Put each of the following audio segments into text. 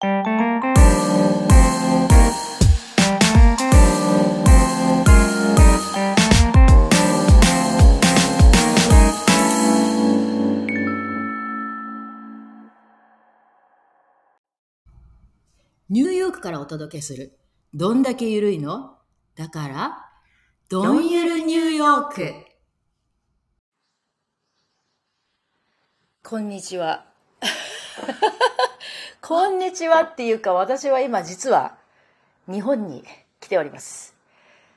ニューヨークからお届けする。どんだけゆるいの？だから、どんゆるニューヨーク。こんにちは。こんにちはっていうか、私は今実は日本に来ております。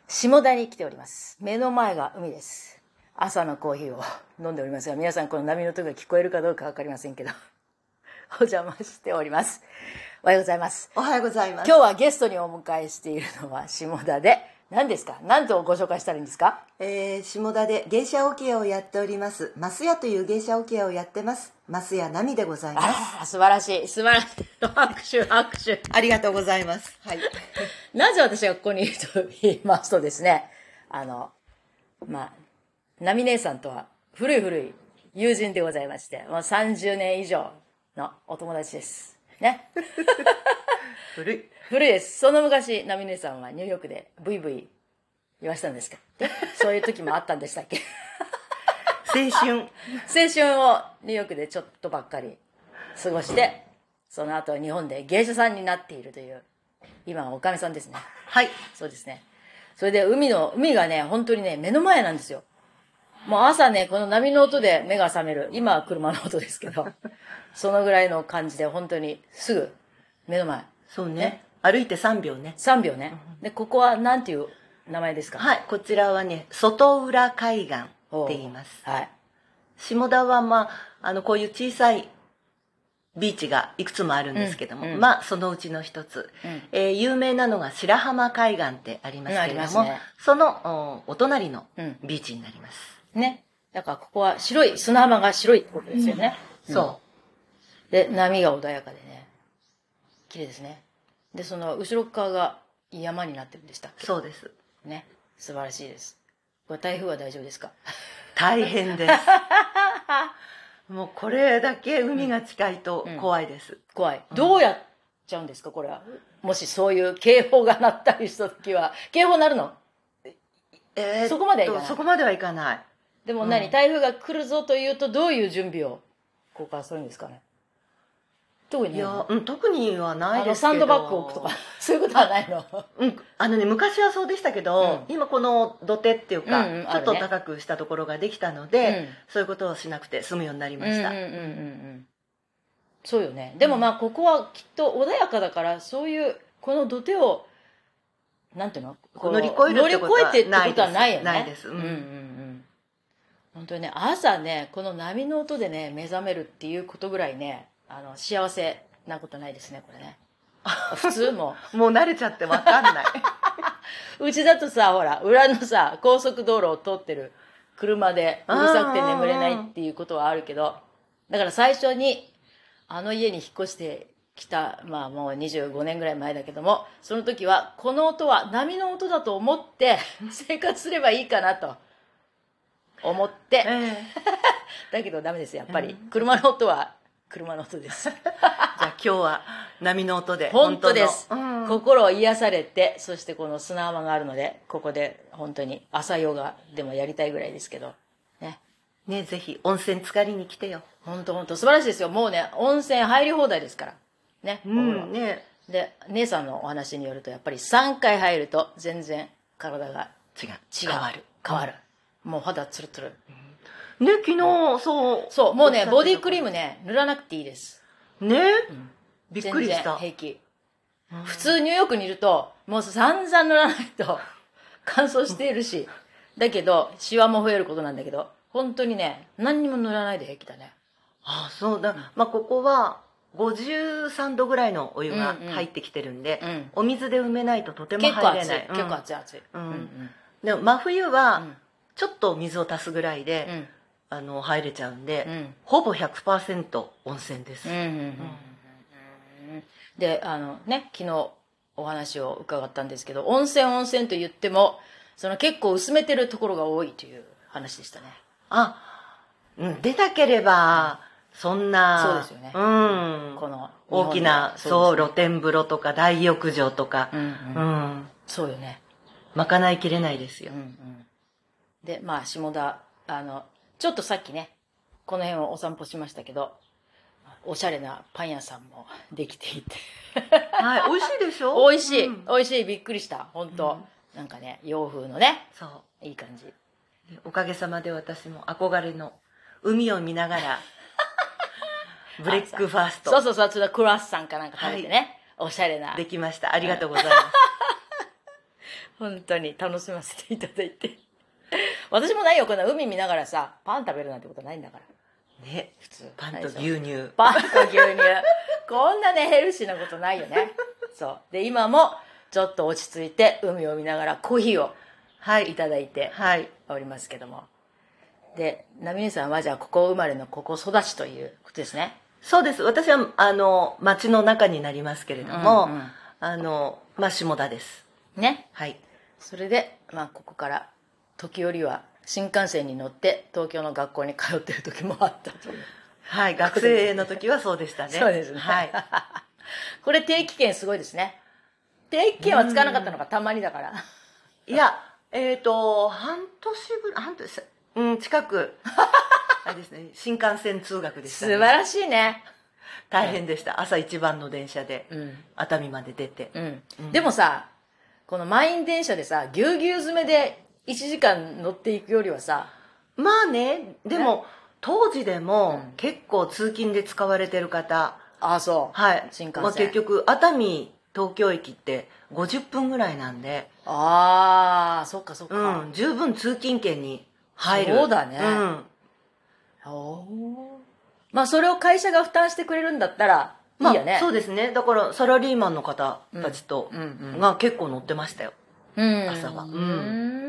下田に来ております。目の前が海です。朝のコーヒーを飲んでおりますが、皆さんこの波の音が聞こえるかどうかわかりませんけど、お邪魔しております。おはようございます。おはようございます。今日はゲストにお迎えしているのは下田で、何ですか？何とご紹介したらいいんですか？えー、下田で芸者桶屋をやっております。マス屋という芸者桶屋をやってます。マス屋奈美でございます。素晴らしい。素晴らしい。拍手、拍手。ありがとうございます。はい。なぜ私がここにいると言いますとですね、あの、まあ、ナミ姉さんとは古い古い友人でございまして、もう30年以上のお友達です。ね。古い。古いです。その昔、ナミ姉さんはニューヨークでブイブイ言わしたんですか？でそういう時もあったんでしたっけ？青春。青春をニューヨークでちょっとばっかり過ごして、その後日本で芸者さんになっているという、今はおかみさんですね。はい。そうですね。それで海の、海がね、本当にね、目の前なんですよ。もう朝ね、この波の音で目が覚める。今は車の音ですけど、そのぐらいの感じで本当にすぐ目の前。そうね。歩いて3秒ね。3秒ね。で、ここは何ていう名前ですか？はい。こちらはね、外浦海岸って言います。はい。下田はまあ、あの、こういう小さいビーチがいくつもあるんですけども、うんうんまあ、そのうちの一つ。うんえー有名なのが白浜海岸ってありますけれども、ねそのおお隣のうんビーチになります。ね。だからここは白い、砂浜が白いってことですよね。そう。で、波が穏やかでね。綺麗ですね。で、その後ろ側が山になってるんでしたっけ？そうです。ね。素晴らしいです。これ台風は大丈夫ですか？大変です。もうこれだけ海が近いと怖いです。怖い。どうやっちゃうんですか？これは。もしそういう警報が鳴ったりした時は。警報鳴るの？えーそこまではいかないそこまではいかない。でも何、台風が来るぞというとどういう準備をここからするんですかね？特にねいや、うん、特にはないですけど。サンドバッグを置くとか、そういうことはないの？うん、あのね、昔はそうでしたけど、今この土手っていうか、うんうんちょっと高くしたところができたので、うん。そういうことをしなくて済むようになりました。うんうんうんうんうん。そうよね。でもまあここはきっと穏やかだからそういうこの土手をなんていうの？乗り越えるってことは乗り越えてってことはないよね。ないです。うん。うんうんうん。本当にね朝ねこの波の音でね目覚めるっていうことぐらいねあの幸せなことないですねこれね。普通も。もう慣れちゃってわかんない。う うちだとさほら裏のさ高速道路を通ってる車でうるさくて眠れないっていうことはあるけどだから最初にあの家に引っ越してきたまあもう25年ぐらい前だけどもその時はこの音は波の音だと思って 生活すればいいかなと。思って。ええ。だけどダメですやっぱり。車の音は車の音です。じゃあ今日は波の音で。本当です、うん。心を癒されてそしてこの砂浜があるのでここで本当に朝ヨガでもやりたいぐらいですけど。ね。ね、ぜひ温泉浸かりに来てよ。本当本当素晴らしいですよ。もうね温泉入り放題ですから。ね、うん、ね。で姉さんのお話によるとやっぱり3回入ると全然体が違う。違う。変わる。変わる、もう肌ツルツルね、昨日、そう。そうもうねボディクリームね塗らなくていいです。ね、びっくりした。平気。普通ニューヨークにいるともう散々塗らないと 乾燥しているし。だけどシワも増えることなんだけど本当にね何にも塗らないで平気だね。あそうだ。まあ、ここは、53度ぐらいのお湯がうんうん。入ってきてるんで、うん。お水で埋めないととても結構入れない。熱い。結構熱い。熱いうんうん。でも真冬はうん、ちょっと水を足すぐらいで、うんあの、入れちゃうんで、うん。ほぼ100%温泉です。であのね昨日お話を伺ったんですけど温泉温泉と言ってもその結構薄めてるところが多いという話でしたね。あ、うん、出たければ、そんなそうですよね。うん。この大きな日そう露天風呂とか大浴場とか。うんううん。んそうよね。賄いきれないですよ。うんうん。でまあ下田あのちょっとさっきねこの辺をお散歩しましたけどおしゃれなパン屋さんもできていて。はい美味しいでしょ？美味しい、うん。美味しい。びっくりした。本当、なんかね洋風のね。そう。いい感じ。おかげさまで私も憧れの海を見ながら breakfast。そうそうそう。ちょっとクロワッサンかなんか食べてね、おしゃれな。できました。ありがとうございます。本当に楽しませていただいて 私もないよこんな海見ながらさパン食べるなんてことないんだから。ね普通。パンと牛乳。パンと牛乳。こんなねヘルシーなことないよね。そう。で今もちょっと落ち着いて海を見ながらコーヒーをはい。いただいてはい。おりますけども。でナミネさんはじゃあここ生まれのここ育ちということですね。そうです。私はあの町の中になりますけれども、うんうん。あのまあ下田です。ね。はい。それでまあここから時折は新幹線に乗って東京の学校に通ってる時もあったと はい学生の時はそうでしたね。そうですね。はい。これ定期券すごいですね。定期券は使わなかったのがたまにだから。いやえっ、と半年ぐらい半年うん近く。あれですね。新幹線通学でした、ね、素晴らしいね。大変でした。朝一番の電車でうん。熱海まで出て、うん、うん。でもさこの満員電車でさぎゅうぎゅう詰めで1時間乗っていくよりはさまあねでも、当時でもうん。結構通勤で使われてる方。ああそう。はい。新幹線。まあ、結局熱海東京駅って50分ぐらいなんで、ああそっかそっか、うん、十分通勤圏に入る。そうだね。うん。おー。まあそれを会社が負担してくれるんだったらいいよね、まあ、そうですね。だからサラリーマンの方たちと、うんうんが結構乗ってましたよ。うん。朝は。ううんん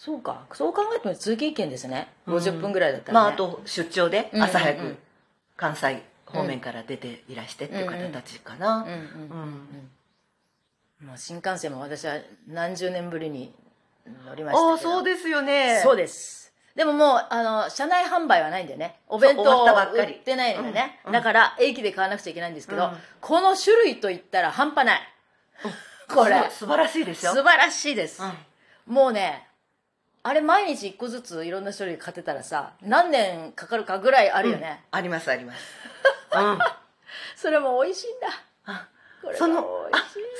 そうか。そう考えても通勤圏ですね。50分ぐらいだったら、ね。まああと出張でうん朝早くうん。うん関西方面から出ていらしてっていう方たちかな。うんうんうん。うん。もう新幹線も私は何十年ぶりに乗りましたけど。ああそうですよね。そうです。でももうあの車内販売はないんだよね。お弁当売ってないのよね、うんうん。だから駅で買わなくちゃいけないんですけど、うん。この種類といったら半端ない。これ。そう素晴らしいでしょ素晴らしいです、うん。もうねあれ毎日一個ずついろんな種類買ってたらさ何年かかるかぐらいあるよね、ありますあります。うん。それも美味しいんだ。あその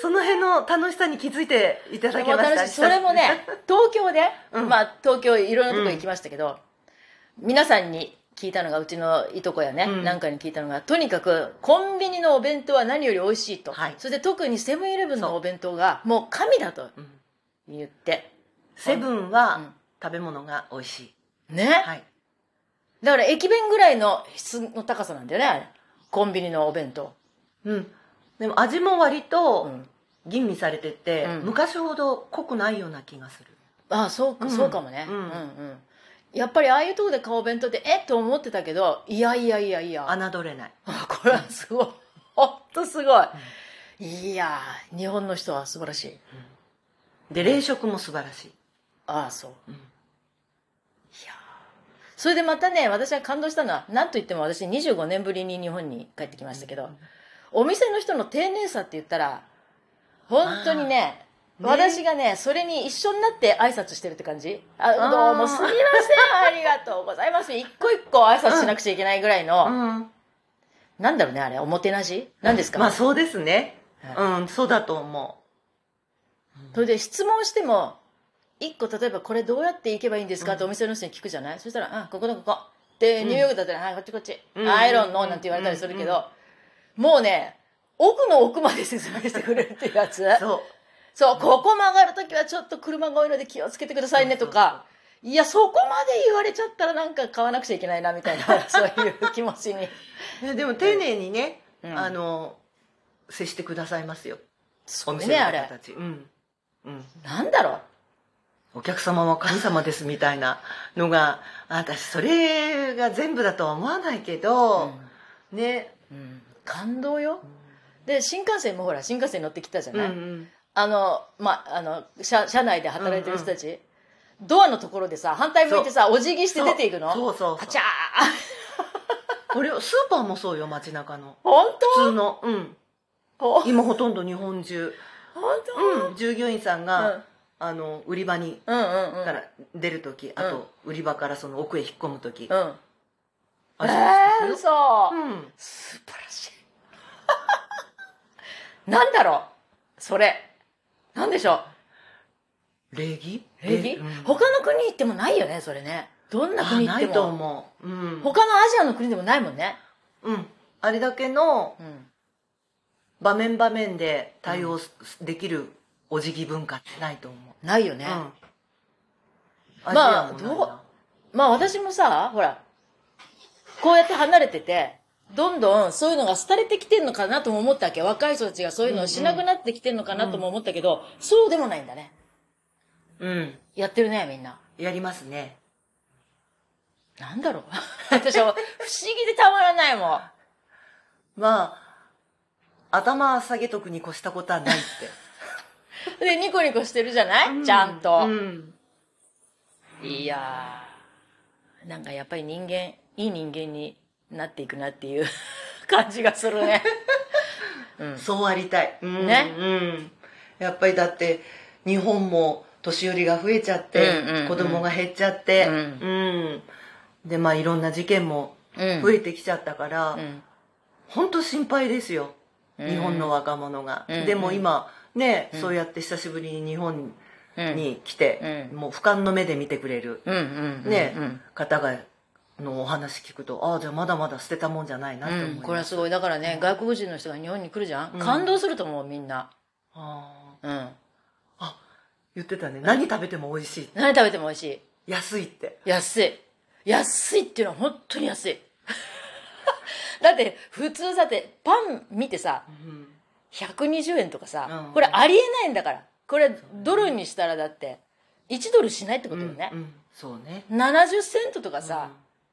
その辺の楽しさに気づいていただけました。それもね東京で、うん。まあ東京いろんなとこ行きましたけど、皆さんに聞いたのがうちのいとこやね、うん。なんかに聞いたのがとにかくコンビニのお弁当は何より美味しいと、はい。それで特にセブンイレブンのお弁当がもう神だとうん。言ってセブンうん。は食べ物が美味しい。ね、はい。だから駅弁ぐらいの質の高さなんだよねコンビニのお弁当。うん。でも味も割とうん。吟味されてて、うん。昔ほど濃くないような気がする。ああそうか、うん。そうかもね、うん。うんやっぱりああいうとこで買うお弁当ってえっと思ってたけどいやいやいやいや。侮れない。あ これはすごい。本当すごい、いやー日本の人は素晴らしい。で冷食も素晴らしい、ああそう、うんいやー。それでまたね私が感動したのは何と言っても私25年ぶりに日本に帰ってきましたけど、お店の人の丁寧さって言ったら本当にねね。私がねそれに一緒になって挨拶してるって感じ。あどうもすみませんありがとうございます。一個一個挨拶しなくちゃいけないぐらいの、うん。なんだろうねあれおもてなし？なんですか、まあそうですね。はうんそうだと思それで質問しても一個例えばこれどうやって行けばいいんですか？ってお店の人に聞くじゃない、そしたら「あここだここ」でニューヨークだったら「はいこっちこっち」うん。アイロンの」なんて言われたりするけど、もうね奥の奥まで説明してくれるっていうやつ。うそう。そうここ曲がる時はちょっと車が多いので気をつけてくださいねとか。いやそこまで言われちゃったらなんか買わなくちゃいけないなみたいな そういう気持ちに。ねでも丁寧にね、うん。あの接してくださいますよ。そお店のうねあれ。方たち、うん。うん、なんだろう？お客様は神様ですみたいなのがあ私それが全部だとは思わないけど、ね、うん。感動よ。で新幹線もほら新幹線乗ってきたじゃうんうない、ん、あのまああの車車内で働いてる人たち、ドアのところでさ反対向いてさお辞儀して出ていくの？そうそうそう。パチャー。これスーパーもそうよ街中の。本普通の。うん。当今ほとんど日本中。本当？うん。従業員さんが、あの売り場にうんうんうん。から出る時、あと売り場からその奥へ引っ込む時、うん。あえー、嘘、うん。素晴らしい。なんだろう？それ。なんでしょ礼儀？う礼儀、うん。他の国行ってもないよねそれね。どんなあ国行ってないとも思う。うん、他のアジアの国でもないもんね。うん、あれだけのうん。場面場面で対応すできるお辞儀文化ってないと思う、ないよね、うん。まあどう？まあ私もさほらこうやって離れててどんどんそういうのが廃れてきてんのかなとも思ったわけ。若い人たちがそういうのをしなくなってきてんのかなとも思ったけど、そうでもないんだね。うん。やってるねみんな。やりますね。なんだろう。私は不思議でたまらないもん。まあ頭下げとくに越したことはないって でニコニコしてるじゃない、ちゃんと、うん。いやーなんかやっぱり人間いい人間になっていくなっていう 感じがするね。うん。そうありたい、うんね？うん、やっぱりだって日本も年寄りが増えちゃって、うんうんうん。子供が減っちゃって、うん。うん。でまあいろんな事件もうん。増えてきちゃったから、うん。本当心配ですよ。うん。日本の若者が、うん。でも今ね、そうやって久しぶりに日本うんに来て、うん。もう俯瞰の目で見てくれる、ねうん方がのお話聞くとああじゃあまだまだ捨てたもんじゃないなって思います、うん、これはすごい。だからね外国人の人が日本に来るじゃん、感動すると思うみんな。あうん。ーあ言ってたね。何食べても美味しい。何食べても美味しい。安いって。安い。安いっていうのは本当に安い。だって普通だってパン見てさうん120円とかさ、うん。これありえないんだから。これドルにしたらだって1ドルしないってことよね。う、んそうね。70セントとかさ、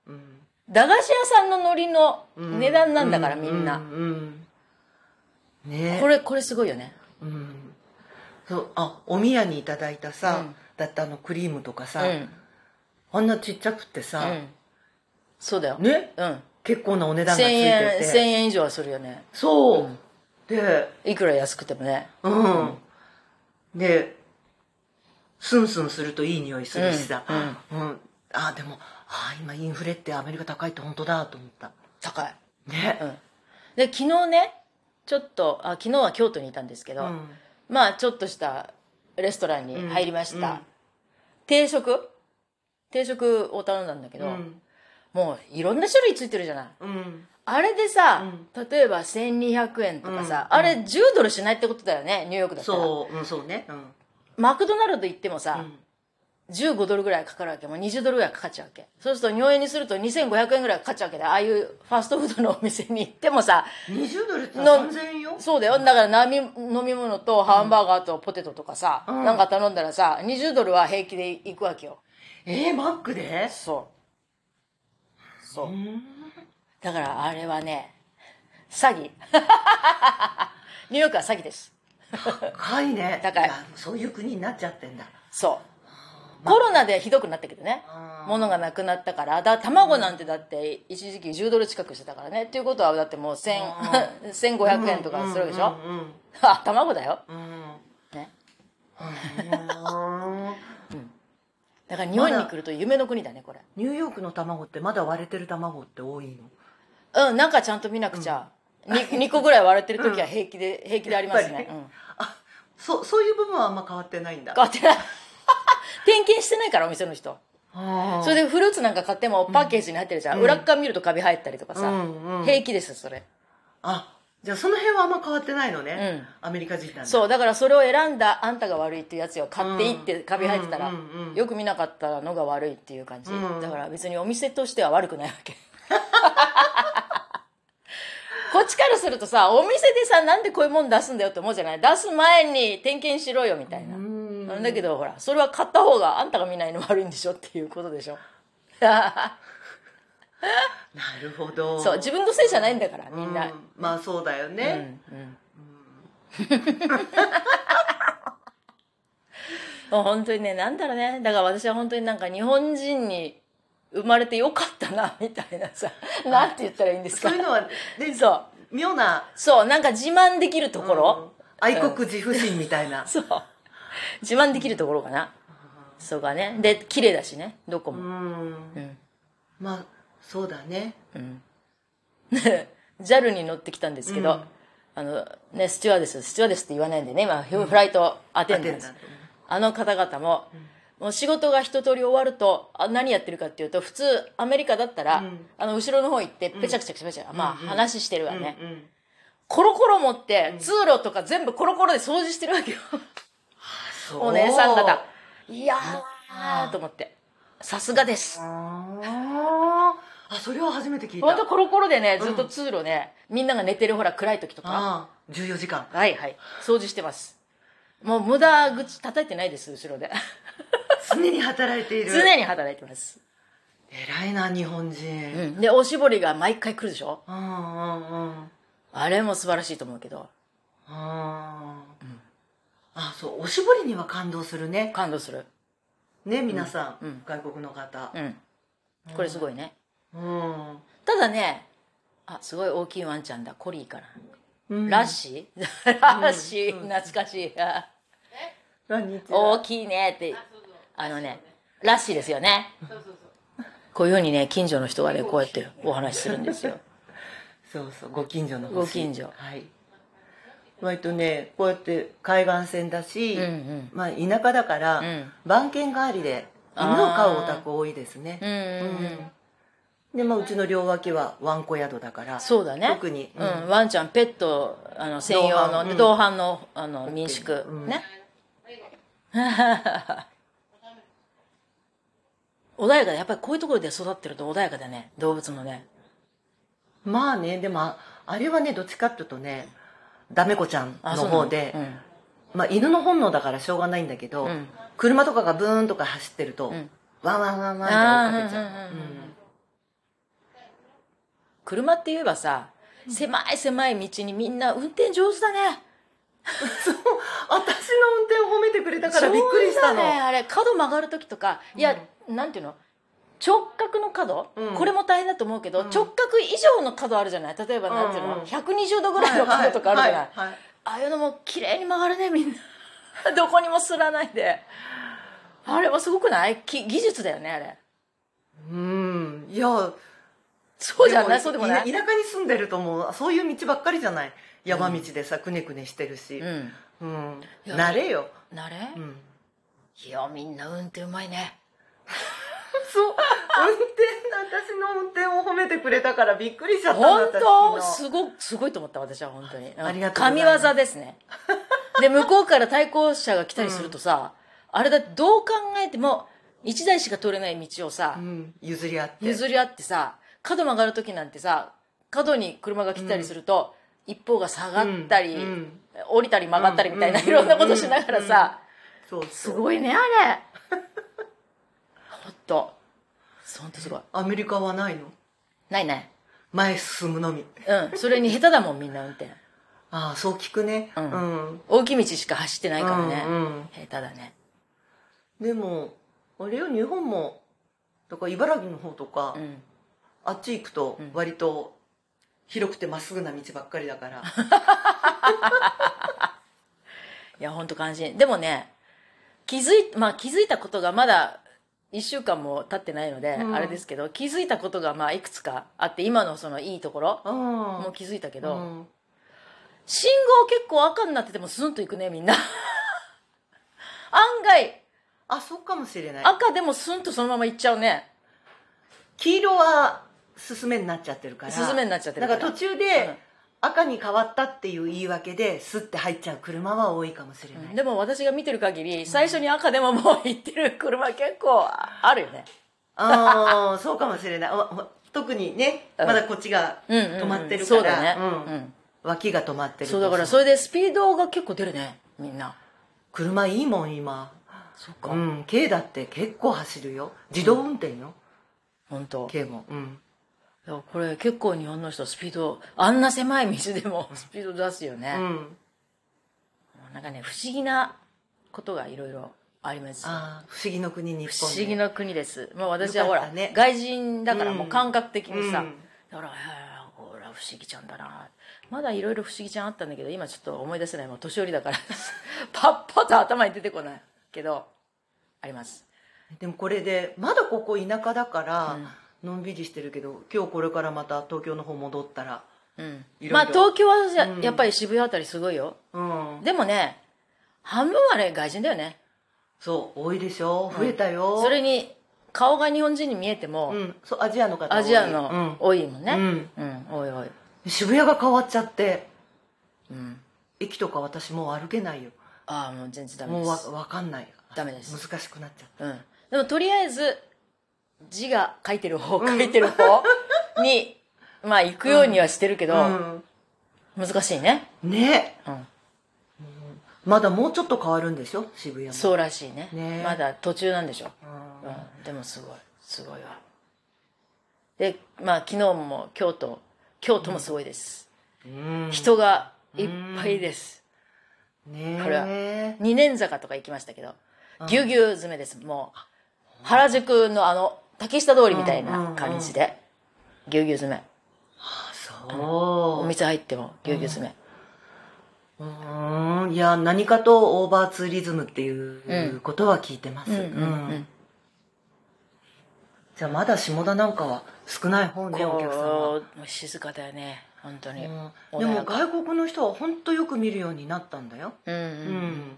うん。駄菓子屋さんの海苔の値段なんだから、うみんな、うん。うん。ね。これこれすごいよね。うん。そうあお宮にいただいたさ、うん。だってあのクリームとかさ、うん。あんなちっちゃくってさ、うん。そうだよ。ね。うん。結構なお値段1000がついて円て1000円以上はするよね。そう、うんでいくら安くてもね。うん、でスンスンするといい匂いするしさ、うんうん。あでもあ今インフレってアメリカ高いって本当だと思った。高い。ね。うん。で昨日ねちょっとあ昨日は京都にいたんですけど、うん。まあちょっとしたレストランに入りました、うんうん。定食？定食を頼んだんだけど、うん。もういろんな種類ついてるじゃない。うんあれでさ、例えば1200円とかさ、うん。あれ10ドルしないってことだよねニューヨークだったら。そう、うん、そうね。うん。マクドナルド行ってもさ、うん。15ドルぐらいかかるわけ。もう20ドルぐらいかかっちゃうわけ。そうすると日本円にすると2500円ぐらいかかっちゃうわけでああいうファストフードのお店に行ってもさ20ドルっての3000円よ？そうだよ。だから飲み飲み物とハンバーガーとポテトとかさ、うん。なんか頼んだらさ20ドルは平気で行くわけよ。えー、マックで？そう。そううんだからあれはね詐欺。ニューヨークは詐欺です。高いね。高い。やそういう国になっちゃってんだ。そう。コロナでひどくなったけどね物がなくなったからだ卵なんてだって一時期10ドル近くしてたからねっていうことはだってもう1000 1500 円とかするでしょ、うんうんあ卵だよ、ね、うん。だから日本に来ると夢の国だねこれ。ニューヨークの卵ってまだ割れてる卵って多いの？うん中ちゃんと見なくちゃ、に 2, 個ぐらい割れてる時は平気で、平気でありますね、うん、あそうそういう部分はあんま変わってないんだ。変わってない。点検してないからお店の人。それでフルーツなんか買ってもパッケージに入ってるじゃん、裏っ側見るとカビ生えたりとかさ、うんうん。平気ですそれ。あじゃあその辺はあんま変わってないのね、うん。アメリカ人なんだ。そうだからそれを選んだあんたが悪いっていうやつを買っていってカビ生えてたら、うんうんうん。よく見なかったのが悪いっていう感じ、うん。だから別にお店としては悪くないわけ こっちからするとさお店でさなんでこういうもん出すんだよって思うじゃない？出す前に点検しろよみたいな、うん。なんだけどほらそれは買った方があんたが見ないの悪いんでしょっていうことでしょ。なるほど。そう自分のせいじゃないんだからみんな、うんまあそうだよね、うんうん。もう本当にねなんだろうね。だから私は本当になんか日本人に生生まれてよかったなみたいなさなんて言ったらいいんですか？そういうのは、ね、そう。妙な。そうなんか自慢できるところ、うん。愛国自負心みたいな、そう。自慢できるところかな、そうかね。で綺麗だしねどこうもん。うん。まあそうだね。うん、JAL に乗ってきたんですけど、うん。あのね、スチュワーデススチュワーデスって言わないんでね今フライトアテンダンス、あの方々も、もう仕事が一通り終わるとあ何やってるかっていうと普通アメリカだったら、うん。あの後ろの方行ってペチャクチャペチャクチャ、まあ話してるわね、うんうん。コロコロ持って通路とか全部コロコロで掃除してるわけよ。そう。お姉さん方。いやーと思って。さすがです。あそれは初めて聞いた。本当コロコロでねずっと通路ね、みんなが寝てるほら暗い時とか。ああ14時間。はいはい。掃除してます。もう無駄口叩いてないです後ろで常に働いている。常に働いてます、偉いな日本人。うん、でおしぼりが毎回来るでしょ？うんうんうん。あれも素晴らしいと思うけど。あー。あそうおしぼりには感動するね。感動する。ね皆さん、うん。外国の方。うん。これすごいね。うん、ただねあすごい大きいワンちゃんだ。コリーかな、うん。ラッシー？ラッシー懐かしい。大きいねってあのねラッシーですよね。こういうふうにね近所の人がねこうやってお話しするんですよ。そうそうご近所の星。ご近所。はい。割とねこうやって海岸線だし、うんうん。まあ田舎だから、ん。番犬代わりで犬を飼うお宅多いですね。うんうんうん。でまあうちの両脇はワンコ宿だからそうだね。特に、うん、ワンちゃんペットあの専用の同伴うん。同伴のあの民宿、うん。ね 穏やかでやっぱりこういうところで育ってると穏やかだね。動物もね。まあねでもああれはねどっちかっていうとねダメ子ちゃんの方で、そうなの？まあ、犬の本能だからしょうがないんだけど、うん。車とかがブーンとか走ってると、ん。ワンワンワンワンって追っかけちゃう、うんうんうんうんうん。車って言えばさ狭い狭い道にみんな運転上手だね 私の運転を褒めてくれたからびっくりしたの、そうだねあれ角曲がる時とかいや、なんていうの？直角の角、うん。これも大変だと思うけど、ん。直角以上の角あるじゃない？例えばなんていうの、うんうん。120度ぐらいの角とかあるじゃない、はいはいはいああいうのも綺麗に曲がるねみんな。どこにもすらないで。あれはすごくない？き技術だよねあれ。うん。いやそうじゃない？そうでもない？田舎に住んでるともうそういう道ばっかりじゃない？山道でさ、くねくねしてるし。うん。慣れよ、なれ、うん、いやみんな運転うまいね。そう。運転私の運転を褒めてくれたからびっくりしちゃった本私当すごすごいと思った私は本当に。ありがとう神業ですね。で向こうから対向車が来たりするとさ、あれだってどう考えても1台しか通れない道をさ、うん、譲り合って。譲り合ってさ角曲がる時なんてさ角に車が来たりすると、一方が下がったり、降りたり曲がったりみたいな、うんいろんなことしながらさ、すごいねあれ。ほんと。ほんとすごい。アメリカはないの？ないない。前進むのみ。うん。それに下手だもんみんな運転。ああそう聞くね。うん。うん。大きい道しか走ってないからね、うんうん。下手だね。でもあれよ日本もだから茨城の方とか、うん。あっち行くと割と広くてまっすぐな道ばっかりだから、いや本当感心。でもね気づい,、まあ、気づいたことがまだ1週間も経ってないので、うん。あれですけど気づいたことがまあいくつかあって今のそのいいところうん。も気づいたけど、うん。信号結構赤になっててもスンといくねみんな。案外あそうかもしれない。赤でもスンとそのまま行っちゃうね。黄色は進めになっちゃってるから。進めになっちゃってるから。だから途中うん。で赤に変わったっていう言い訳でスッて入っちゃう車は多いかもしれない、でも私が見てる限り最初に赤でももう行ってる車結構あるよね。ああそうかもしれない。特にねうん。まだこっちがうんうんうん。止まってるから、そうだね。うん。うん。脇が止まってると。そうだからそれでスピードが結構出るね。みんな。車いいもん今。そっか、うん。軽だって結構走るよ。自動運転よ、本当。軽も。うんいやこれ結構日本の人スピードあんな狭い道でも スピード出すよね、うん。なんかね不思議なことがいろいろあります。ああ不思議の国日不本で思議の国です。もう私はほらね外人だからもう感覚的にさ、うん。だからほら不思議ちゃんだな。まだいろいろ不思議ちゃんあったんだけど今ちょっと思い出せない。もう年寄りだから。パッパと頭に出てこないけどあります。でもこれでまだここ田舎だから、のんびりしてるけど今日これからまた東京の方戻ったらうん。まあ東京はじゃうん。やっぱり渋谷あたりすごいよ。うん。でもね半分あれ外人だよね。そう多いでしょ。増えたよ、それに顔が日本人に見えても、うん。そうアジアの方アジアの多いもんね。うん。うん、おいおい、うん渋谷が変わっちゃってうん、駅とか私もう歩けないよ。ああもう全然ダメもうわですわかんない。ダメです。難しくなっちゃった。うん、でもとりあえず字が書いてる方書いてる方に、まあ行くようにはしてるけど、うん。難しいね、ね。うん、まだもうちょっと変わるんでしょ？渋谷も。そうらしいね。ね。まだ途中なんでしょ、うん。うん、でもすごい。すごいわ。でまあ昨日も京都京都もすごいです、うん。人がいっぱいです、ね。これは。え二年坂とか行きましたけどぎゅうぎゅう詰めです。もう原宿のあの竹下通りみたいな感じで。ぎゅうぎゅう詰め。おそう。店入ってもぎゅうぎゅう詰め、うーん。いや何かとオーバーツーリズムっていうことは聞いてます、うんじゃあまだ下田なんかは少ない方ねお客さんは、静かだよね本当に、うん。穏でも外国の人は本当よく見るようになったんだよ。うんうんうんうん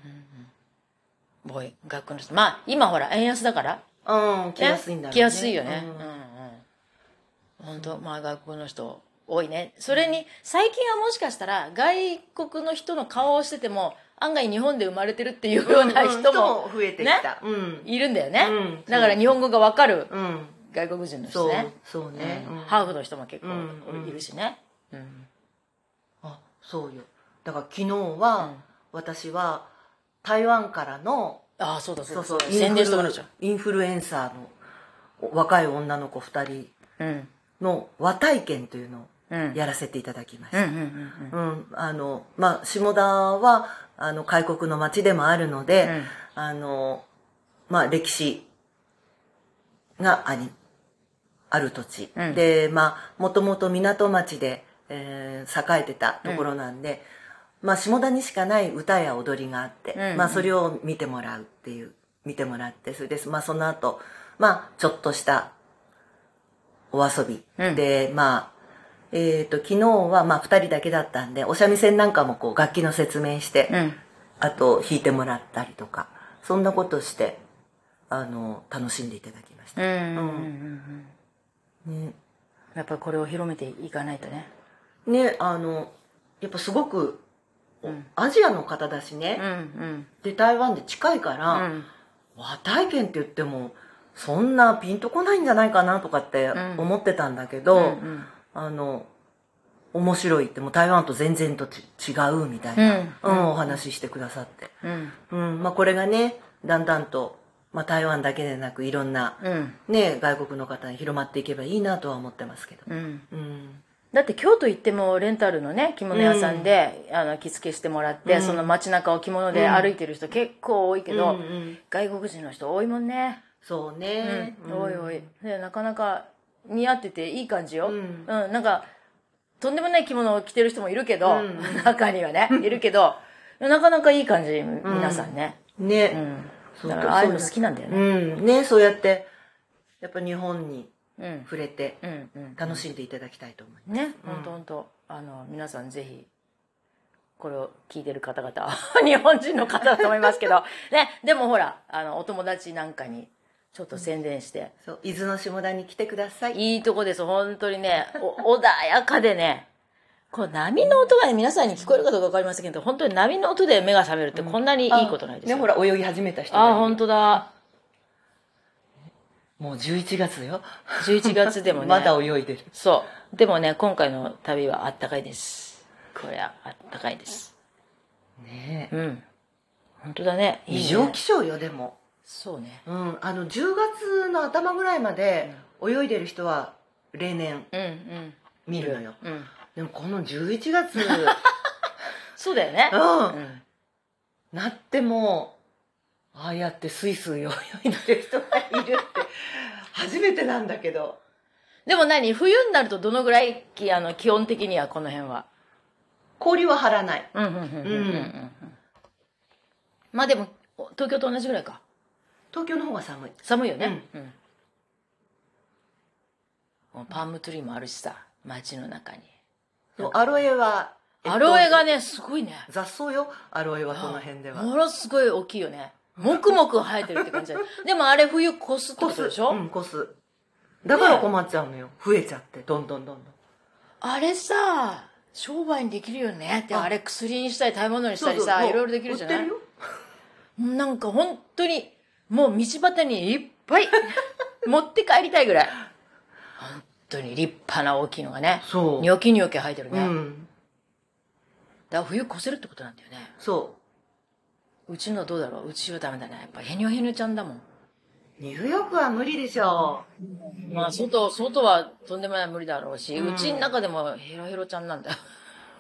ボーイ学校の人。まあ今ほら円安だからうん来やすいんだろうね。来やすいよね。うん。うんうん。本当まあ外国の人多いね。それに最近はもしかしたら外国の人の顔をしてても案外日本で生まれてるっていうような人も増えてきた、うん。いるんだよね、うん。だから日本語が分かるうん。外国人のそう人ね。そうね、うんうん。ハーフの人も結構いるしね、うん。あそうよ。だから昨日は、私は台湾からのああそうだそうそうそうだ宣伝してもらう。じゃんインフルエンサーの若い女の子2人うん。の和体験というのをうん。やらせていただきました、うんうんうんうん。うん。あのまあ下田はあの開国の町でもあるので、うん。あのまあ歴史がありある土地、うん。でまあもともと港町で、えー栄えてたところなんで、まあ下田にしかない歌や踊りがあって、うんまあそれを見てもらうっていう見てもらってそれでまあその後まあちょっとしたお遊び、うん。でまあえっ、と昨日はまあ2人だけだったんでお三味線なんかもこう楽器の説明して、うん。あと弾いてもらったりとかそんなことしてあの楽しんでいただきました、うんうんうんうん。ね。やっぱりこれを広めていかないとね。ねあのやっぱすごく、んアジアの方だしね、で台湾で近いから、うん。和体験って言ってもそんなピンとこないんじゃないかなとかってん。思ってたんだけど、あの面白いってもう台湾と全然とち違うみたいな、うん。うんお話ししてくださって、うん。うんまあ、これがねだんだんと、まあ、台湾だけでなくいろんな、うん。ね、外国の方に広まっていけばいいなとは思ってますけど、うん。うんだって京都行ってもレンタルのね着物屋さんで、あの着付けしてもらって、うん。その街中を着物で歩いてる人結構多いけど、うんうん外国人の人多いもんね、そううん。ね、うん。多い多い。でなかなか似合ってていい感じよ、ううん。んなんかとんでもない着物を着てる人もいるけど、うん。う ん中にはね いるけどなかなかいい感じ皆さんね、ね、うん。だからああいうの好きなんだようねん。ねそうやってやっぱ日本にうん触れてうんうん。楽しんでいただきたいと思います、ね本当本当あの皆さんぜひこれを聞いてる方々は 日本人の方だと思いますけど。ねでもほらあのお友達なんかにちょっと宣伝して、そう伊豆の下田に来てください。いいとこです本当にね。お穏やかでね。こう波の音がね皆さんに聞こえるかどうか分かりませんけど本当に波の音で目が覚めるってこんなにいいことないですよ、ねほら泳ぎ始めた人あ本当だもう11月よ。11月でもね。まだ泳いでる。そう。でもね今回の旅はあったかいです。これはあったかいです。ねえ。うん。本当だね。いいね異常気象よでも。そうね。うん。あの10月の頭ぐらいまで泳いでる人は例年うんうん。見るのよ。うんでもこの11月 そうだよね。うん。うん。なってもああやってスイスイ泳いでる人がいるって初めてなんだけど。でも何冬になるとどのぐらいきあの基本的にはこの辺は？氷は張らない。うんうんうんうんうんうんまあでもお東京と同じぐらいか。東京の方が寒い。寒いよね。うん、もうパームツリーもあるしさ街の中に。アロエは、えっとアロエがねすごいね。雑草よ。アロエはこの辺では。ものすごい大きいよねもくもく生えてるって感じだよ。でもあれ冬越すってことでしょ、うんコスだから困っちゃうのよ。増えちゃって。どんどんどんどん。あれさ商売にできるよね？ってあ。あれ薬にしたり食べ物にしたりさいろいろできるじゃない？売ってるよ。なんか本当にもう道端にいっぱい 持って帰りたいぐらい。本当に立派な大きいのがね。そう。ニョキニョキ生えてるね、だかうんら冬越せるってことなんだよね。そうちのどうだろう？うちはダメだね。やっぱヘニョヘニョちゃんだもん。ニューヨークは無理でしょまあ外外はとんでもない無理だろうし、ううんちの中でもヘロヘロちゃんなんだよ。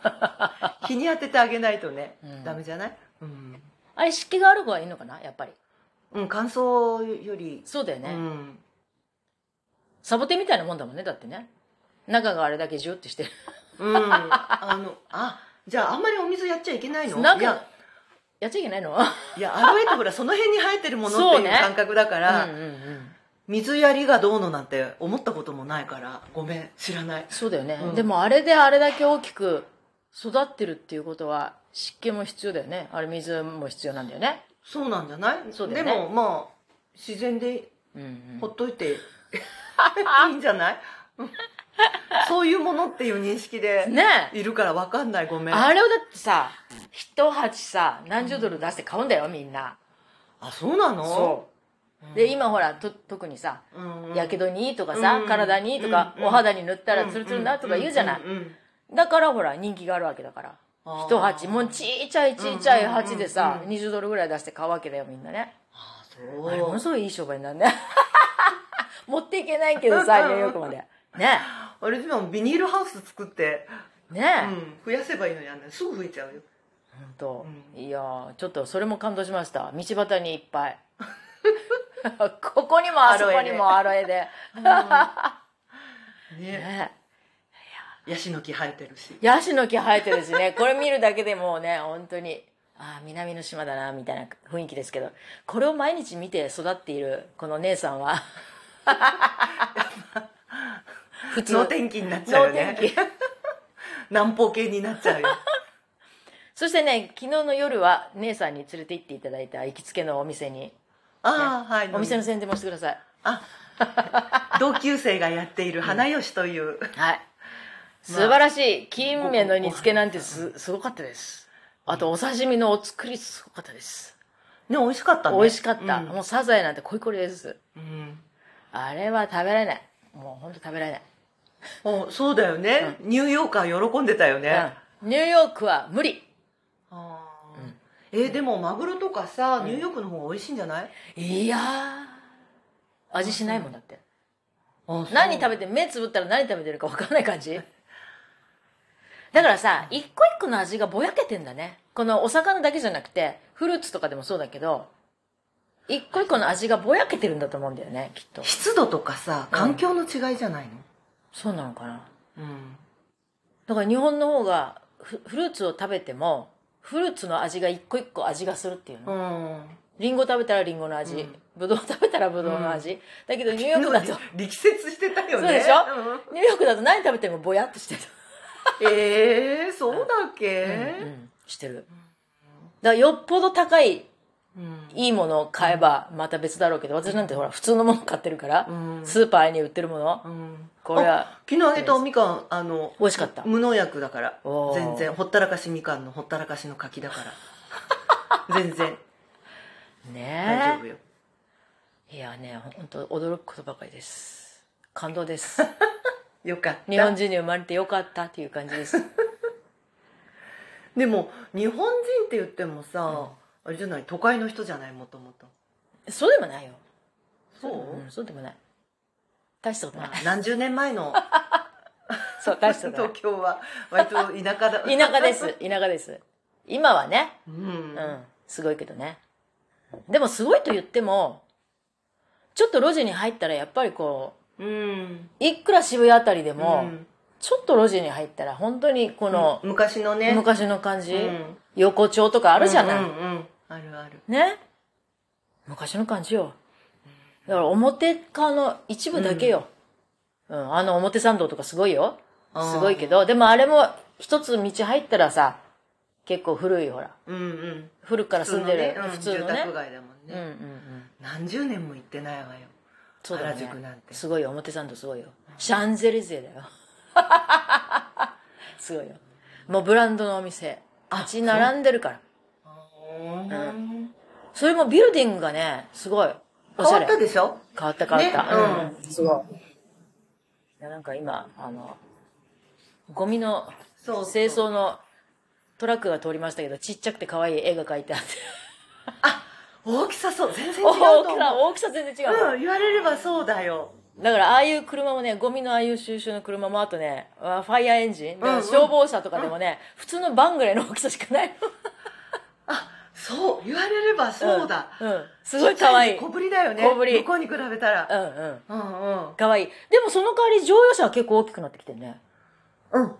日に当ててあげないとね、うん。ダメじゃない？うん、あれ湿気がある方がいいのかな？やっぱり。うん、乾燥より、そうだよね、うん、サボテンみたいなもんだもんねだってね。中があれだけジュってしてる。うん、あのあじゃああんまりお水やっちゃいけないの？なんかいややっちゃいけないの？いやアロエってほらその辺に生えてるものっていう感覚だから、うんうんうん。水やりがどうのなんて思ったこともないからごめん知らない。そうだよね、うん。でもあれであれだけ大きく育ってるっていうことは湿気も必要だよね。あれ水も必要なんだよね。そうなんじゃない？そうだよね。でもまあ自然でうん、ほっといて いいんじゃない？うん そういうものっていう認識でうん、ねえ。いるから分かんない。ごめん。あれをだってさ一鉢さ何十ドル出して買うんだよみんな。あそうなの？そう。で今ほらと特にさうんやけどにいいとかさ、うん体にいいとか、うんお肌に塗ったらツルツルになるとか言うじゃない、だからほら人気があるわけだから。一鉢もうちっちゃいちっちゃい鉢でさ、うんうん。20ドルぐらい出して買うわけだよみんなね。ああれものそうすごいいい商売になるね 持っていけないけどさニューヨークまで。ねあれでもビニールハウス作って、ねうん、増やせばいいのにあんなすぐ増えちゃうよ。本当、ういやーちょっとそれも感動しました。道端にいっぱい。ここにもあそこにもアロエで。ね。ねヤシの木生えてるし。ヤシの木生えてるしね。これ見るだけでもうね本当に。ああ南の島だなみたいな雰囲気ですけど。これを毎日見て育っているこの姉さんは 普通能天気になっちゃうよね。能天気。南方系になっちゃうよ。そしてね昨日の夜は姉さんに連れて行っていただいた行きつけのお店に。ああはい。お店の宣伝もしてください。あ同級生がやっている花吉という、はい。素晴らしい。金目の煮付けなんてすすごかったです。あとお刺身のお作りすごかったです。ね美味しかったね。美味しかった、うん。もうサザエなんてコリコリです。うん。あれは食べられない。もう本当食べられない、おそうだよね、ニューヨーカー喜んでたよね、うん。ニューヨークは無理。あー。えーでもマグロとかさ、ニューヨークの方が美味しいんじゃない？いやー。味しないもんだって。あ何食べて目つぶったら何食べてるか分かんない感じ。だからさ一個一個の味がぼやけてんだね。このお魚だけじゃなくてフルーツとかでもそうだけど一個一個の味がぼやけてるんだと思うんだよねきっと。湿度とかさ環境の違いじゃないの？そうなのかな。うん。だから日本の方がフフルーツを食べてもフルーツの味が一個一個味がするっていうの。うん。リンゴ食べたらリンゴの味、ぶどう食べたらぶどうの味、だけどニューヨークだと力説してたよね。そうでしょ？うん。ニューヨークだと何食べてもぼやっとしてる。えー、そうだっけ、うんしてる。だからよっぽど高いうんいいものを買えばまた別だろうけど私なんてほら普通のもの買ってるから、うん。スーパーに売ってるもの、うん。これはあ昨日あげたおみかんあの美味しかった。無農薬だから。全然。ほったらかしみかんのほったらかしの柿だから。全然。大丈ね夫よ。えいやね本当驚くことばかりです。感動です。よかった。日本人に生まれてよかったっていう感じです。でも日本人って言ってもさ、あれじゃない？都会の人じゃない？もともと。そうでもないよ。そう、んそうでもない。大したことない。まあ何十年前の そう大したことない。東京は割と田舎だ。田舎です。田舎です。今はね。うん、うん。すごいけどね。でもすごいと言っても、ちょっと路地に入ったらやっぱりこうん。う、いくら渋谷あたりでも、うん。ちょっと路地に入ったら本当にこの、昔のね。昔の感じ、うん。横丁とかあるじゃない。うんうんうんあるある。ね？昔の感じよ。だから表側の一部だけよ。うん、あの表参道とかすごいよ。すごいけど、でもあれも一つ道入ったらさ、結構古いほら。うんうん。古くから住んでる普普通のね。うん住宅街だもんうんうんうね。ん。何十年も行ってないわよ。そうだよ原宿なんね。てすごいよ、表参道すごいよ。シャンゼリゼだよ。すごいよ。もうブランドのお店。立ち並んでるから。うんそれもビルディングがね、すごい。おしゃれ変わった。でしょ？変わった変わった。ねうん。すごい。いや、なんか今、あの、ゴミのそう清掃のトラックが通りましたけど、ちっちゃくて可愛い絵が描いてあって。大きさそう。全然違うと大。きさ、大きさ全然違うわ。うん、言われればそうだよ。だから、ああいう車もね、ゴミのああいう収集の車も、あとね、あファイヤーエンジン、だからうんうん消防車とかでもね、普通のバンぐらいの大きさしかないそう、言われればそうだ。の。うん。すごい可愛い。小ぶりだよね。小ぶり向こうに比べたら。うんうん。うんうん。可愛い。でもその代わり乗用車は結構大きくなってきてるね。うん。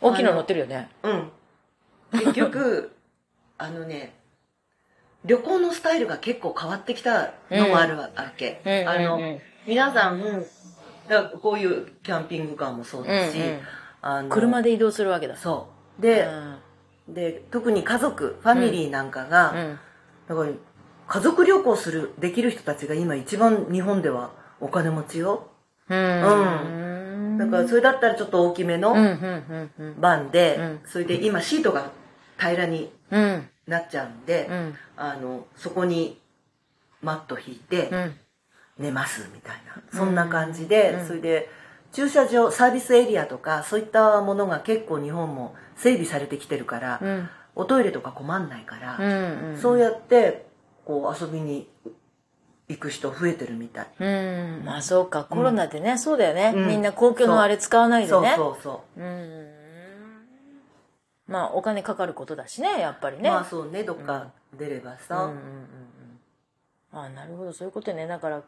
大きいの乗ってるよね。うん。結局、あのね、旅行のスタイルが結構変わってきたのもあるわけ。うんあの、うんうん皆さん、こういうキャンピングカーもそうだし、うんうんあの車で移動するわけだ。そう。で、うんで、特に家族、ファミリーなんかが、うん。だから家族旅行する、できる人たちが今一番日本ではお金持ちよ。うん。だからそれだったらちょっと大きめのうん、うん、うん、バンで、うんそれで今シートが平らに。なっちゃうんで、うん。あの、そこにマット引いてうん。寝ますみたいな、そんな感じで、うんそれで駐車場、サービスエリアとかそういったものが結構日本も整備されてきてるから、うん。おトイレとか困んないから、うん。そうやってこう遊びに行く人増えてるみたい。うん。まあそうか、コロナでね、そうだよね。うんみんな公共のあれ使わないでそうね。そうそう。うん。まあお金かかることだしね、やっぱりね。まあそうねどっか出ればさ、うんうんうんうん。ああ、なるほど、そういうことね。だから、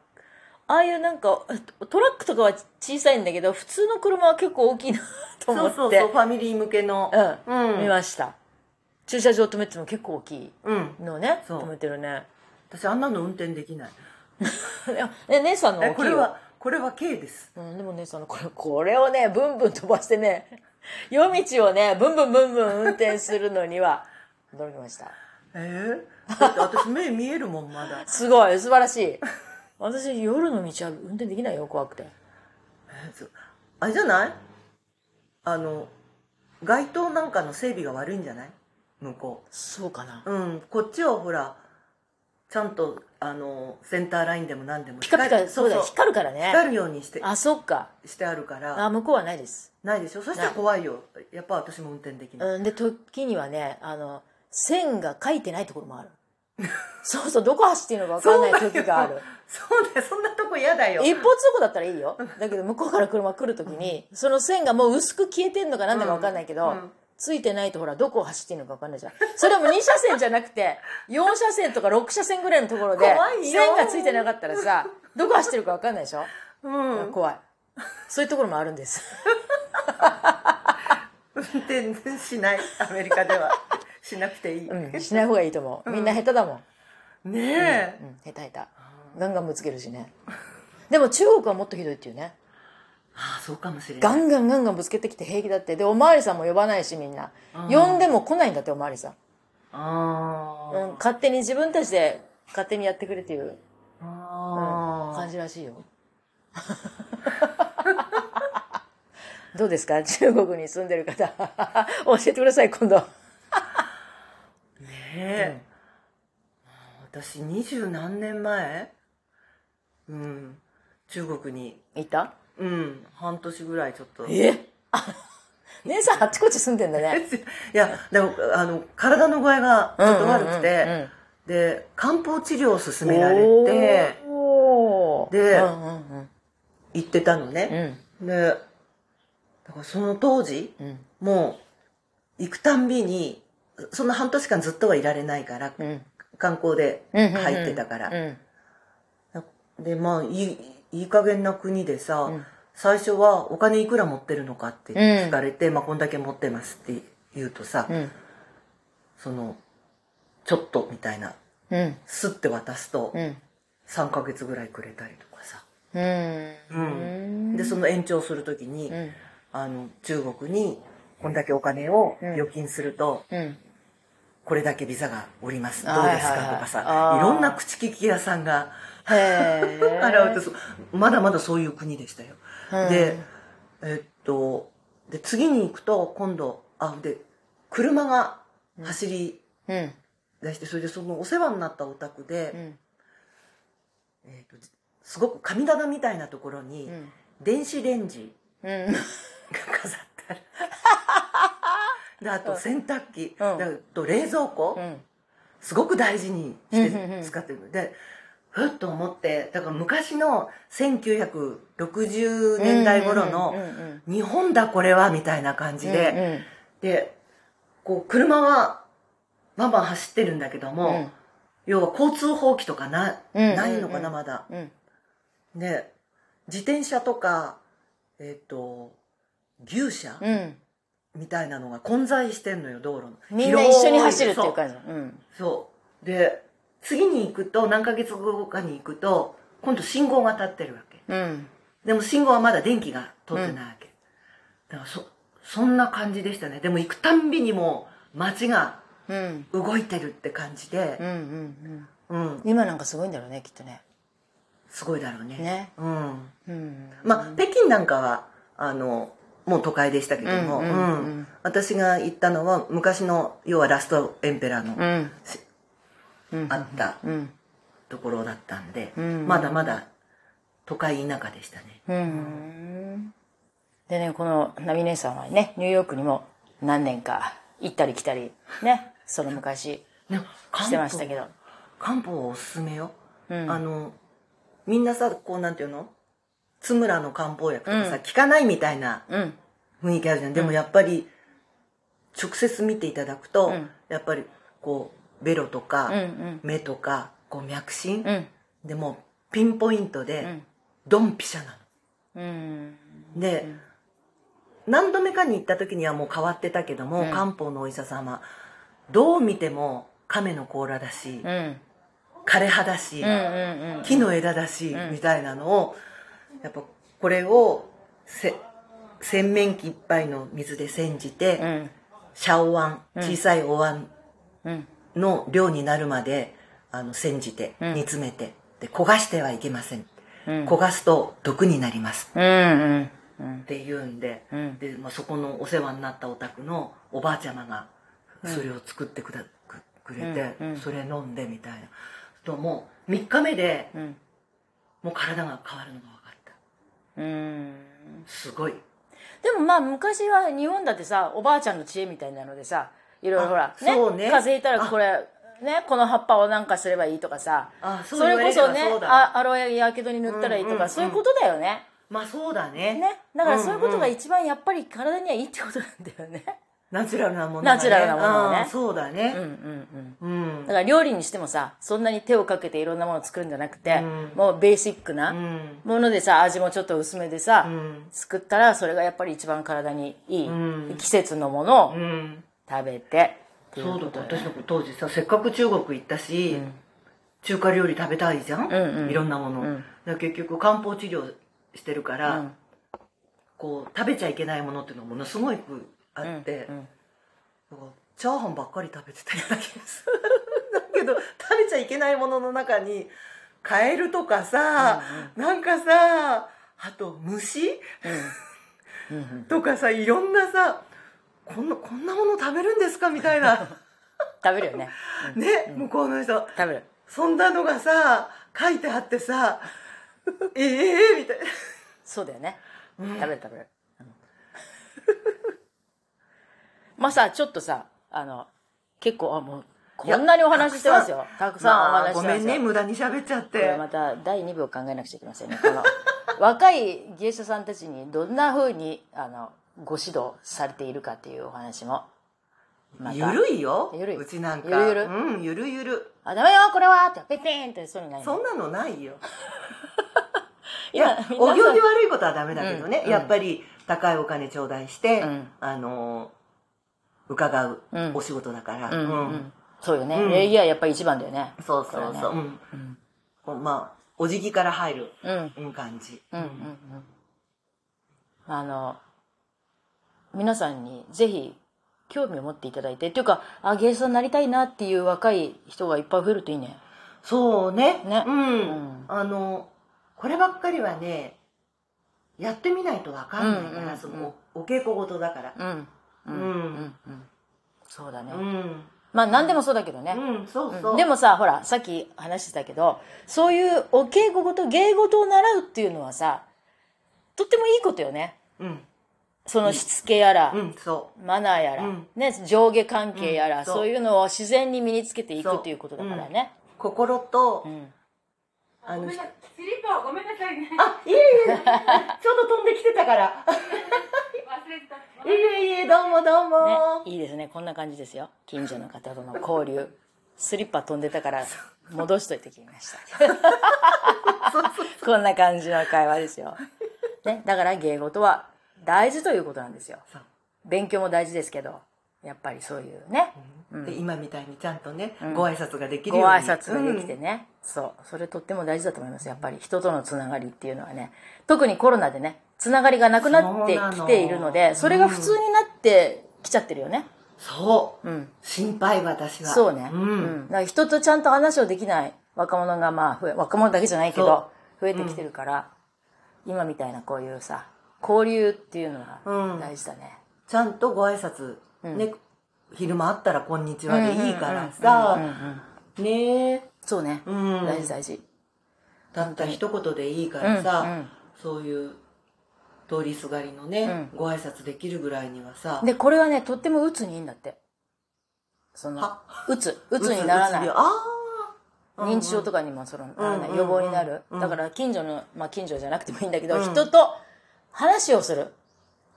ああいうなんか、トラックとかは小さいんだけど、普通の車は結構大きいなと思って。そうそうそうファミリー向けのうん、うん見ました。駐車場止めても結構大きいうんのをね、そう止めてるね。私あんなの運転できない え、姉さんのえ大きいよ。これはこれは K ですうん、でも姉さんのこれ、これをね、ブンブン飛ばしてね、夜道をね、ブンブンブンブン運転するのには、驚きました。えー、だって私目見えるもんまだ すごい、素晴らしい。私、夜の道は運転できないよ、怖くて。えそう。あれじゃない？あの街灯なんかの整備が悪いんじゃない？向こそうかな。ううん。こっちはほらちゃんとあのセンターラインでも何でも。ピカピカ、そうだ光るからね。光るようにしてあ、そっか。してあるから。あ、向こうはないです。ないでしょ？そしたら怖いよ。やっぱ私も運転できない、うん、で、時にはね、あの、線が書いてないところもある。そうそう、どこ走っていいのか分かんない時がある。そうだよそんなとこ嫌だよ一方通行だったらいいよ。だけど向こうから車来る時に、その線がもう薄く消えてんのかなんだか分かんないけど、うんうんついてないとほら、どこを走っていいのか分かんないじゃん。それも2車線じゃなくて、4車線とか6車線ぐらいのところで線がついてなかったらさ、どこ走ってるか分かんないでしょ、うん怖い。そういうところもあるんです。運転しないアメリカでは しなくていい、うん、しない方がいいと思う。みんな下手だもん。ねえ、うん、下手下手。ガンガンぶつけるしね。でも中国はもっとひどいっていうね。ああそうかもしれないガンガンガンガンぶつけてきて平気だって。で、おまわりさんも呼ばないしみんな。呼んでも来ないんだっておまわりさん。あーうん、勝手に自分たちで勝手にやってくれっていうあー感じらしいよ。どうですか？中国に住んでる方。教えてください、今度。ねえ、私二十何年前？うん。中国に。いた？うん。半年ぐらいちょっと。いえ？あ 姉さんあっちこっち住んでんだね。やでもあの体の具合がちょっと悪くて、うんうんうんうんで漢方治療を勧められておー。でうんうん行ってたのね、でだからその当時うん。うんもう行くたんびにそんな半年間ずっとはいられないから、うん。観光で入ってたから、うん。でまあいいいい加減な国でさ、ん。最初は「お金いくら持ってるのか?」って聞かれて「まあこんだけ持ってます」って言うとさ、うん。その「ちょっと」みたいなうん。スッて渡すとうん。3ヶ月ぐらいくれたりとかさ、うん。うん。でその延長する時に、うんあの中国にこんだけお金を預金すると、うん。これだけビザがおります。どはいうですか？とかさいろんな口利き屋さんが払 うとまだまだそういう国でしたよ、うん。でえっとで次に行くと今度あで車が走りうん。出してそれでそのお世話になったお宅で、うん。えっとすごく神棚みたいなところにうん。電子レンジ。うん。が飾ってあるであと洗濯機、うん。と冷蔵庫、うん。すごく大事にしうんうんうん。て使ってるでふっと思ってだから昔の1960年代頃のうんうん日本だこれはみたいな感じで、でこう車はバンバン走ってるんだけども、うん。要は交通法規とかな,、うんうんうん。ないのかなまだ。うん。で自転車とかえっ、と牛車、うん。みたいなのが混在してんのよ道路の。みんな一緒に走るっていうじ感じ。う。んそう。で次に行くと何ヶ月後かに行くと今度信号が立ってるわけ。うん。でも信号はまだ電気が通ってないわけ、だからそそんな感じでしたね。でも行くたんびにもう街がうん。動いてるって感じで。うんうんうん、うん。今なんかすごいんだろうねきっとね。すごいだろうね。ね。うん。うん。まあ北京なんかはあのもう都会でしたけども、うんうんうん。私が行ったのは昔の要はラストエンペラーのうん。うん。あったうん。ところだったんで、うん。まだまだ都会田舎でしたね。うん。でねこのナミ姉さんはねニューヨークにも何年か行ったり来たりねその昔ねしてましたけど。漢方おすすめよ、うん。あのみんなさこうなんていうの？津村の漢方薬とかさ、うん。効かないみたいなうん。雰囲気あるじゃん。でもやっぱり直接見ていただくと、うん。やっぱりこうベロとか、目とかこう脈診、うん。でもうピンポイントで、ん。ドンピシャなうん。ので、何度目かに行った時にはもう変わってたけども、うん。漢方のお医者様どう見ても亀の甲羅だし、うん。枯葉だし、木の枝だし、うん。みたいなのをやっぱこれをせ洗面器いっぱいの水で煎じて、うん。シャオワン小さいお椀うんの量になるまであの煎じてうん。煮詰めて、で焦がしてはいけません、うん。焦がすと毒になります。うんうんうん。って言うんで,、うん。でまあ、そこのお世話になったお宅のおばあちゃまがそれを作ってくだくくれて、それ飲んでみたいな。ともう3日目でうん。もう体が変わるのがうん。すごい。でもまあ昔は日本だってさおばあちゃんの知恵みたいなのでさいろいろほらあそうね。風邪ひいたらこれねこの葉っぱをなんかすればいいとかさあそれこそねあアロエやけどに塗ったらいいとか、うんうんうん。そういうことだよね。まあそうだね。ね。だからそういうことがんん一番やっぱり体にはいいってことなんだよねナチュラルなものがね。ナチュラルなものがね。うんそうだね。うんうんうん。うん。だから料理にしてもさそんなに手をかけていろんなものを作るんじゃなくて、うん。もうベーシックうなん。ものでさ味もちょっと薄めでさ、うん。作ったらそれがやっぱり一番体にいい、うん。季節のものをうん。食べてそうだことよ私の当時させっかく中国行ったし、中華料理食べたいじゃん、うんうん。いろんなもの、うん。だ結局漢方治療してるから、うん。こう食べちゃいけないものっていうのがものすごくあって、うんだからチャーハンばっかり食べてたような気がする。だけど食べちゃいけないものの中にカエルとかさ、なんかさあと虫？うん。うんとかさいろんなさこんなこんなもの食べるんですか？みたいな。食べるよね、うん。ね、向こうの人。食べる。そんなのがさ書いてあってさ ええみたいな。そうだよね、うん。食べる食べる、うんまあさちょっとさあの結構あもうこんなにお話ししてますよ。たくさんおまあ話ししてますよ、ごめんね無駄に喋っちゃっこれてまた第2部を考えなくちゃいけませんねこの。若い芸者さんたちにどんなふうにあのご指導されているかっていうお話もまた。ゆるいよ。ゆるい。うちなんか。ゆるゆるうんゆるゆるあダメよこれはってペッペンってそういうのないそんなのないよ。い今やお行儀悪いことはダメだけどね、うんやっぱり高いお金頂戴して、うん。あの伺ううん。お仕事だから、うんうん。ううん。んそうよね、うん。礼儀はやっぱり一番だよね。そうそうそう、まあお辞儀から入る、感じ、うんうんうん。あの皆さんにぜひ興味を持っていただいてっていうかあ芸者になりたいなっていう若い人がいっぱい増えるといいね。そうね。ね。うん、うん。あのこればっかりはねやってみないとわかんないから、そのおお稽古事だから。うんうん。うん。うんうん。そうだね、うん、まあ何でもそうだけどね、うん、そうでもさほらさっき話してたけどそういうお稽古事芸事を習うっていうのはさとってもいいことよね。うん。そのしつけやら、うん。そマナーやら、うん。ね、上下関係やら、うん。そう。いうのを自然に身につけていくっていうことだからね。う。心と、うんあのごめんなスリッパはごめんなさいね。あいえいえちょうど飛んできてたから。忘れてた。いえいえどうもどうも、ね、いいですね。こんな感じですよ。近所の方との交流。スリッパ飛んでたから戻しといてきました。こんな感じの会話ですよ、ね、だから芸事は大事ということなんですよ。勉強も大事ですけどやっぱりそういうね、うん。で今みたいにちゃんとね、うん。ご挨拶ができるごように。挨拶ができてね、そう。それとっても大事だと思いますやっぱり人とのつながりっていうのはね。特にコロナでねつながりがなくなってきているのでそれが普通になってきちゃってるよね。そう。うん。心配私は。そうね、ううん。ん、だから人とちゃんと話をできない若者がまあ増え若者だけじゃないけど増えてきてるから、今みたいなこういうさ交流っていうのがうん。大事だね、ちゃんとご挨拶、うんね昼間あったら「こんにちは」でいいからさうんうんうんうん。ね。えそうね、うん。大事大事。たった一言でいいからさ、うんうん。そういう通りすがりのね、ご挨拶できるぐらいにはさ。でこれはねとっても鬱にいいんだって。そのは？鬱。鬱にならない。認知症とかにもそのならない。うん予防になる。うん。だから近所のまあ近所じゃなくてもいいんだけど、うん。人と話をする。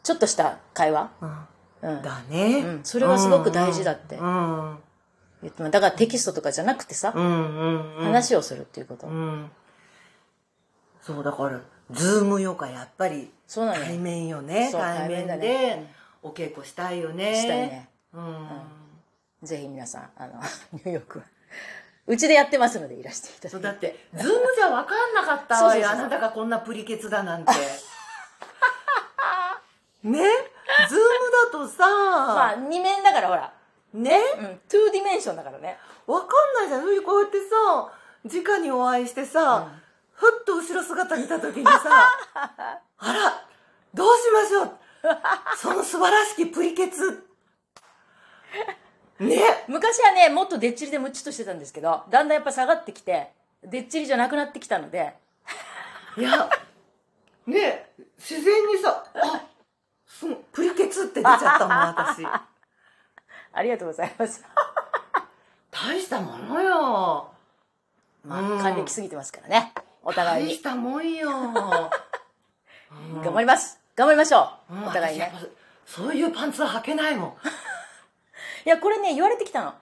ちょっとした会話、うんうん、だね、うん。それはすごく大事だって。うん。だからテキストとかじゃなくてさ、うんうんうん。話をするっていうこと、うん。そうだからズームよかやっぱりそうなのよ対面よね。対面でね。お稽古したいよね。したいね。うん。ぜひ皆さんあの ニューヨークはうちでやってますのでいらしていただいて。そうだってズームじゃ分かんなかったわよ あなたがこんなプリケツだなんて。ね？とさ、まあ二面だからほら。ね？うん2 dimension だからね。分かんないじゃん。それでこうやってさ直にお会いしてさ、ふっと後ろ姿見た時にさ あらどうしましょう。その素晴らしきプリケツ。ね？昔はねもっとでっちりでムチっとしてたんですけどだんだんやっぱ下がってきてでっちりじゃなくなってきたので。いやね？自然にさ あプリケツって出ちゃったもん私。ありがとうございます。大したものよ。まあ、うん還暦過ぎてますからね。お互いに。大したもんよ、う ん頑張ります。頑張りましょう、うん。お互いね。そういうパンツは履けないもん。いやこれね言われてきたの。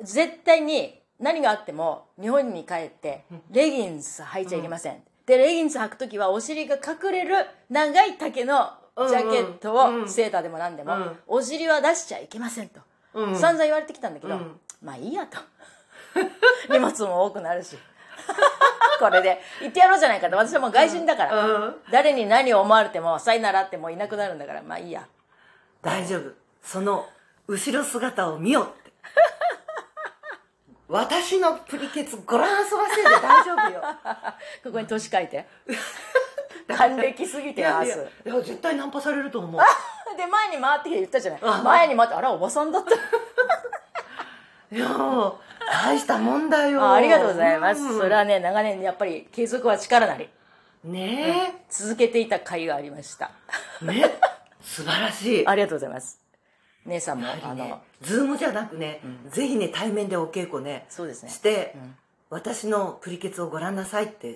絶対に何があっても日本に帰ってレギンス履いちゃいけません、でレギンス履く時はお尻が隠れる長い丈のジャケットを、セーターでも何でも、うん。お尻は出しちゃいけませんと、うん。散々言われてきたんだけど、うん。まあいいやと。荷物も多くなるし。これで言ってやろうじゃないかと。私はもう外人だから、うん。誰に何を思われてもさいならってもういなくなるんだから。まあいいや。大丈夫。その後ろ姿を見よって。私のプリケツご覧そらせで大丈夫よ。ここに年書いて還暦すぎてよ明日いや絶対ナンパされると思う。で前に回ってきて言ったじゃない。あ前に回ってあらおばさんだった。いや大したもんだよ。あありがとうございます、うん。それはね長年やっぱり継続は力なり。ね続けていた甲斐がありました。えね。素晴らしい。ありがとうございます。姉さんも、ねのズームじゃなくね、ぜひね対面でお稽古ねそうですね。して、うん私のプリケツをご覧なさいってや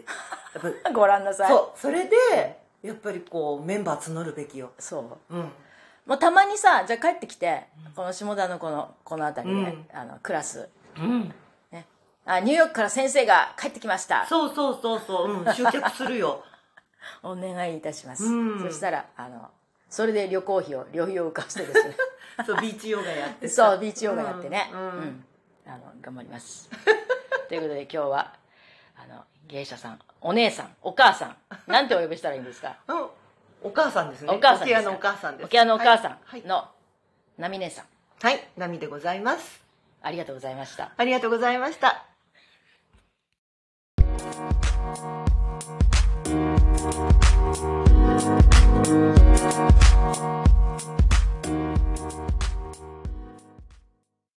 っぱり ご覧なさい。そうそれでやっぱりこうメンバー募るべきよ。そう。うん。もうたまにさじゃあ帰ってきてこの下田のこのこの辺りで、うん。あのクラス、うん。ね、あニューヨークから先生が帰ってきました。そうそうそうそう、うん、集客するよ。お願いいたします、うん。そしたらあのそれで旅行費を旅費を浮かしてですね。そうビーチヨガやってさ。そうビーチヨガやってね、ううん。ん。あの頑張りますということで今日はあの芸者さんお姉さんお母さんなんてお呼びしたらいいんですか？うんお母さんですね。お母さんですのお母さんです。沖縄のお母さはいんのなみ姉さん。はい、はい、波でございます。ありがとうございました。ありがとうございました